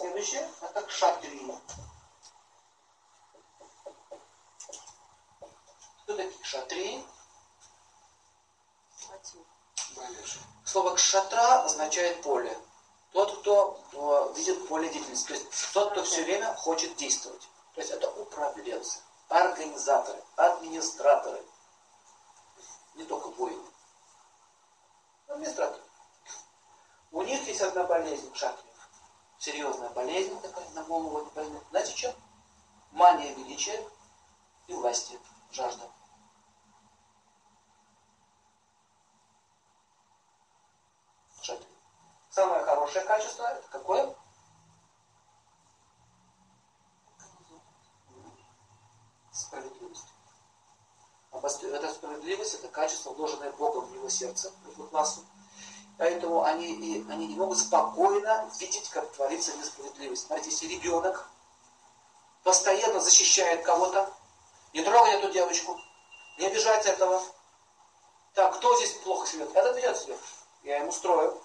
Следующее это кшатрии. Кто такие кшатрии? Слово кшатра означает поле. Тот, кто э, видит поле деятельности. То есть тот, кто все время хочет действовать. То есть это управленцы, организаторы, администраторы. Не только воины. Администраторы. У них есть одна болезнь шатриев. Серьезная болезнь такая на голову. Знаете чем? Мания величия и власти, жажда. Шатри. Самое хорошее качество это какое? Справедливость. Эта справедливость, это качество, вложенное Богом в его сердце, в его классу. Поэтому они, и, они не могут спокойно видеть, как творится несправедливость. Смотрите, если ребенок постоянно защищает кого-то, не трогай эту девочку, не обижать этого. Так, кто здесь плохо живет? Этот ведет себя. Я ему строю.